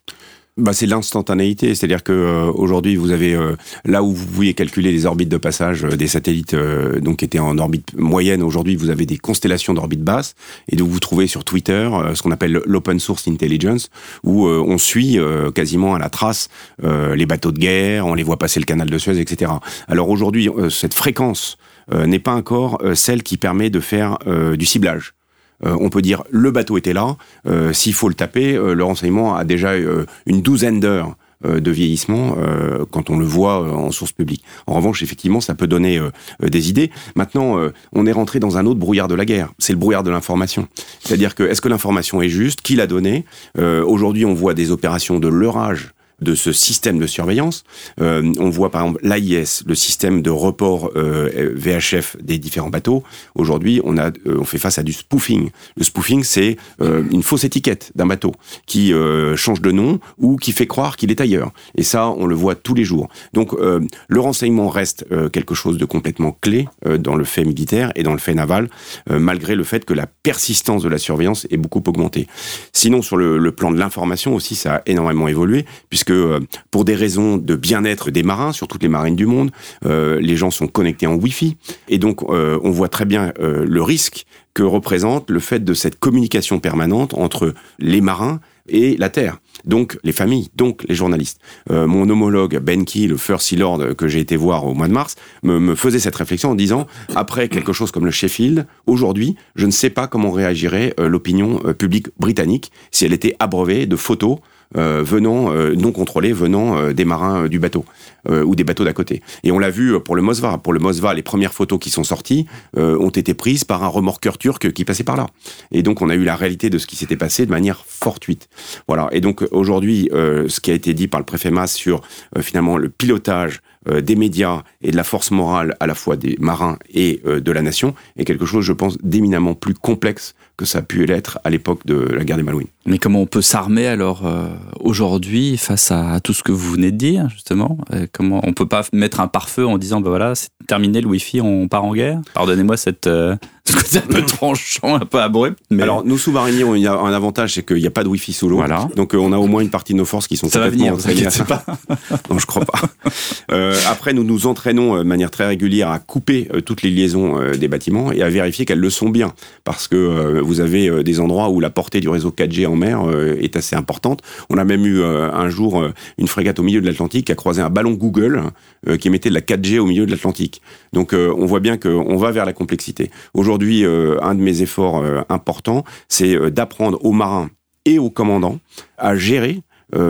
Bah, c'est l'instantanéité, c'est-à-dire que euh, aujourd'hui vous avez euh, là où vous pouviez calculer les orbites de passage euh, des satellites euh, donc qui étaient en orbite moyenne, aujourd'hui vous avez des constellations d'orbite basse et donc vous trouvez sur Twitter euh, ce qu'on appelle l'open source intelligence où on suit quasiment à la trace les bateaux de guerre, on les voit passer le canal de Suez, etc. Alors aujourd'hui cette fréquence n'est pas encore celle qui permet de faire du ciblage. Euh, on peut dire le bateau était là. euh, S'il faut le taper, euh, le renseignement a déjà euh, une douzaine d'heures euh, de vieillissement quand on le voit en source publique. En revanche, effectivement, ça peut donner des idées. Maintenant, on est rentré dans un autre brouillard de la guerre. C'est le brouillard de l'information. C'est-à-dire que est-ce que l'information est juste? Qui l'a donnée Aujourd'hui, on voit des opérations de leurrage de ce système de surveillance. Euh, on voit par exemple l'AIS, le système de report euh, VHF des différents bateaux. Aujourd'hui, on euh, on fait face à du spoofing. Le spoofing, c'est une fausse étiquette d'un bateau qui change de nom ou qui fait croire qu'il est ailleurs. Et ça, on le voit tous les jours. Donc, le renseignement reste quelque chose de complètement clé dans le fait militaire et dans le fait naval, malgré le fait que la persistance de la surveillance est beaucoup augmentée. Sinon, sur le, le plan de l'information aussi, ça a énormément évolué, puisque euh, pour des raisons de bien-être des marins, sur toutes les marines du monde, euh, les gens sont connectés en Wi-Fi, et donc euh, on voit très bien le risque que représente le fait de cette communication permanente entre les marins et la Terre. Donc les familles, donc les journalistes. Mon homologue Ben Key, le First Sea Lord que j'ai été voir au mois de mars, me, faisait cette réflexion en disant après quelque chose comme le Sheffield, aujourd'hui, je ne sais pas comment réagirait l'opinion publique britannique si elle était abreuvée de photos venant euh, non contrôlées venant euh, des marins euh, du bateau euh, ou des bateaux d'à côté. Et on l'a vu euh, pour le Mosva. Pour le Mosva, les premières photos qui sont sorties euh, ont été prises par un remorqueur turc qui passait par là. Et donc on a eu la réalité de ce qui s'était passé de manière fortuite. Voilà. Et donc aujourd'hui, euh, ce qui a été dit par le préfet Mas sur euh, finalement le pilotage euh, des médias et de la force morale à la fois des marins et euh, de la nation est quelque chose, je pense, d'éminemment plus complexe que ça a pu l'être à l'époque de la guerre des Malouines. Mais comment on peut s'armer alors euh, aujourd'hui face à, tout ce que vous venez de dire justement? Euh, Comment on peut pas mettre un pare-feu en disant bah voilà c'est terminé le Wi-Fi on part en guerre? Pardonnez-moi cette euh, *laughs* ce côté un peu tranchant, un peu abrupt. Mais Alors, nous sous-mariniers, on- il y a un avantage, c'est qu'il n'y a pas de Wi-Fi sous l'eau. Voilà. Donc, euh, on a au moins une partie de nos forces qui sont ça va venir, vous inquiétez pas. *laughs* non, je crois pas. Euh, après, nous nous entraînons euh, de manière très régulière à couper toutes les liaisons des bâtiments et à vérifier qu'elles le sont bien. Parce que euh, vous avez des endroits où la portée du réseau 4G en mer euh, est assez importante. On a même eu un jour une frégate au milieu de l'Atlantique qui a croisé un ballon Google qui émettait de la 4G au milieu de l'Atlantique. Donc, on voit bien qu'on va vers la complexité. Aujourd'hui, euh, un de mes efforts euh, importants, c'est euh, d'apprendre aux marins et aux commandants à gérer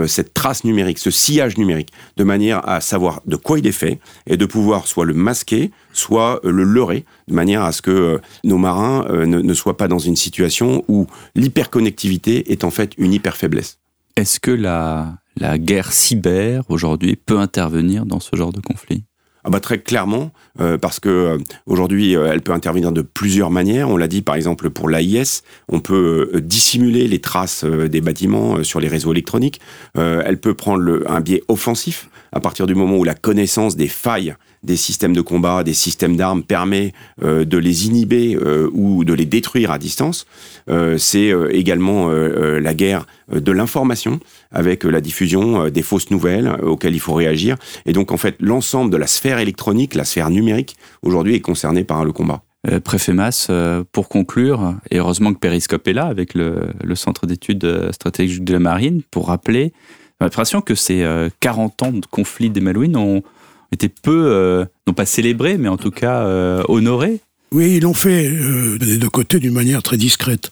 cette trace numérique, ce sillage numérique, de manière à savoir de quoi il est fait et de pouvoir soit le masquer, soit le leurrer, de manière à ce que nos marins ne, ne soient pas dans une situation où l'hyperconnectivité est en fait une hyperfaiblesse. Est-ce que la la guerre cyber aujourd'hui peut intervenir dans ce genre de conflit? Ah bah très clairement, euh, parce que euh, aujourd'hui, euh, elle peut intervenir de plusieurs manières. On l'a dit par exemple pour l'AIS, on peut euh, dissimuler les traces euh, des bâtiments sur les réseaux électroniques. Elle peut prendre le, un biais offensif à partir du moment où la connaissance des failles des systèmes de combat, des systèmes d'armes permet euh, de les inhiber euh, ou de les détruire à distance. Euh, C'est également la guerre de l'information avec la diffusion des fausses nouvelles auxquelles il faut réagir. Et donc en fait, l'ensemble de la sphère électronique, la sphère numérique, aujourd'hui est concernée par le combat. Préfet Mas, pour conclure, et heureusement que Periscope est là avec le, Centre d'études stratégiques de la marine, pour rappeler, l'impression que ces euh, 40 ans de conflit des Malouines ont été peu, euh, non pas célébrés, mais en tout cas euh, honorés. Oui, ils l'ont fait euh, des deux côtés d'une manière très discrète.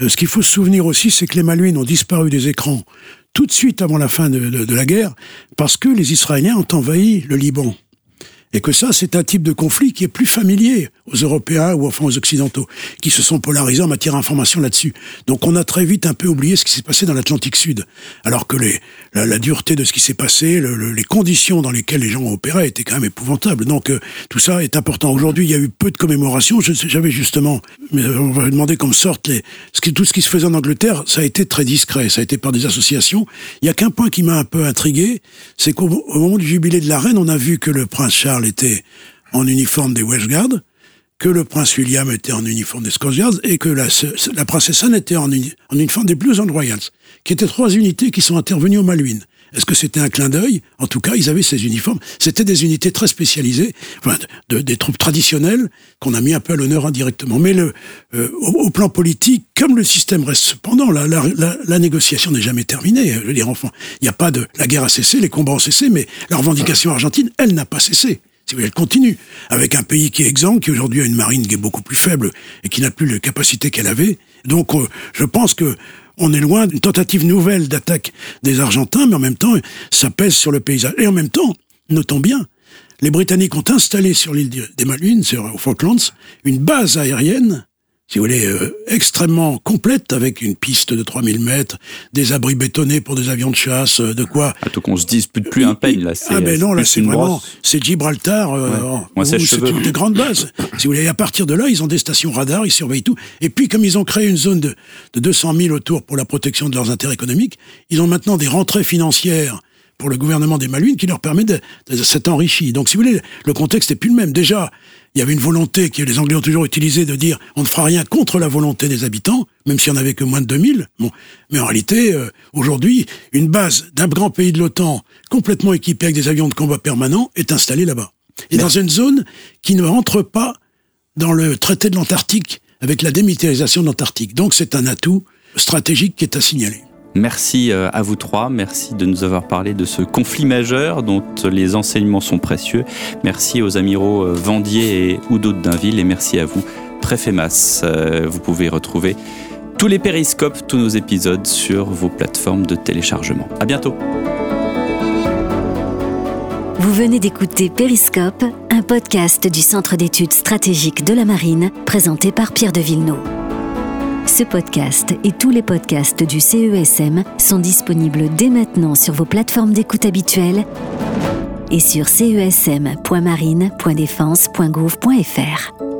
Euh, ce qu'il faut se souvenir aussi, c'est que les Malouines ont disparu des écrans tout de suite avant la fin de la guerre, parce que les Israéliens ont envahi le Liban. Et que ça, c'est un type de conflit qui est plus familier aux Européens ou enfin aux Occidentaux, qui se sont polarisés en matière d'information là-dessus. Donc on a très vite un peu oublié ce qui s'est passé dans l'Atlantique Sud, alors que les, la, dureté de ce qui s'est passé, le- le- les conditions dans lesquelles les gens ont opéré étaient quand même épouvantables. Donc euh, tout ça est important. Aujourd'hui, il y a eu peu de commémorations. J'avais justement, mais euh, on va demander comme sorte les, ce tout ce qui se faisait en Angleterre, ça a été très discret. Ça a été par des associations. Il y a qu'un point qui m'a un peu intrigué, c'est qu'au au moment du jubilé de la reine, on a vu que le prince Charles était en uniforme des Welsh Guards, que le prince William était en uniforme des Scots Guards et que la, princesse Anne était en, uni- en uniforme des Blues and Royals, qui étaient trois unités qui sont intervenues aux Malouines. Est-ce que c'était un clin d'œil? En tout cas, ils avaient ces uniformes. C'était des unités très spécialisées, enfin, de- des troupes traditionnelles qu'on a mis un peu à l'honneur indirectement. Mais euh, au, au plan politique, comme le système reste cependant, la, négociation n'est jamais terminée. Je veux dire, il n'y a pas de la guerre a cessé, les combats ont cessé, mais la revendication argentine, elle n'a pas cessé. Si elle continue avec un pays qui est exempt, qui aujourd'hui a une marine qui est beaucoup plus faible et qui n'a plus les capacités qu'elle avait. Donc, euh, je pense que on est loin d'une tentative nouvelle d'attaque des Argentins, mais en même temps, ça pèse sur le paysage. Et en même temps, notons bien, les Britanniques ont installé sur l'île des Malouines, sur Falklands, une base aérienne si vous voulez, euh, extrêmement complète, avec une piste de 3000 mètres, des abris bétonnés pour des avions de chasse, euh, de quoi... Ah, donc on se dispute plus un peigne, là. Ah ben non, là c'est vraiment... C'est Gibraltar, euh, c'est une des grandes bases. si vous voulez, à partir de là, ils ont des stations radars, ils surveillent tout. Et puis, comme ils ont créé une zone de, de 200 000 autour pour la protection de leurs intérêts économiques, ils ont maintenant des rentrées financières pour le gouvernement des Malouines qui leur permet de, de s'être enrichi. Donc, si vous voulez, le contexte n'est plus le même. Déjà, il y avait une volonté que les Anglais ont toujours utilisée de dire on ne fera rien contre la volonté des habitants, même s'il n'y en avait que moins de 2000. Bon. Mais en réalité, euh, aujourd'hui, une base d'un grand pays de l'OTAN complètement équipé avec des avions de combat permanents est installée là-bas. Et dans une zone qui ne rentre pas dans le traité de l'Antarctique avec la démilitarisation de l'Antarctique. Donc c'est un atout stratégique qui est à signaler. Merci euh, à vous trois. Merci de nous avoir parlé de ce conflit majeur dont les enseignements sont précieux. Merci aux amiraux euh, Vendier et Oudot de Dainville et merci à vous, Préfet. Euh, vous pouvez retrouver tous les périscopes, tous nos épisodes sur vos plateformes de téléchargement. À bientôt. Vous venez d'écouter Périscope, un podcast du Centre d'études stratégiques de la marine présenté par Pierre de Villeneuve. Ce podcast et tous les podcasts du CESM sont disponibles dès maintenant sur vos plateformes d'écoute habituelles et sur cesm.marine.défense.gouv.fr.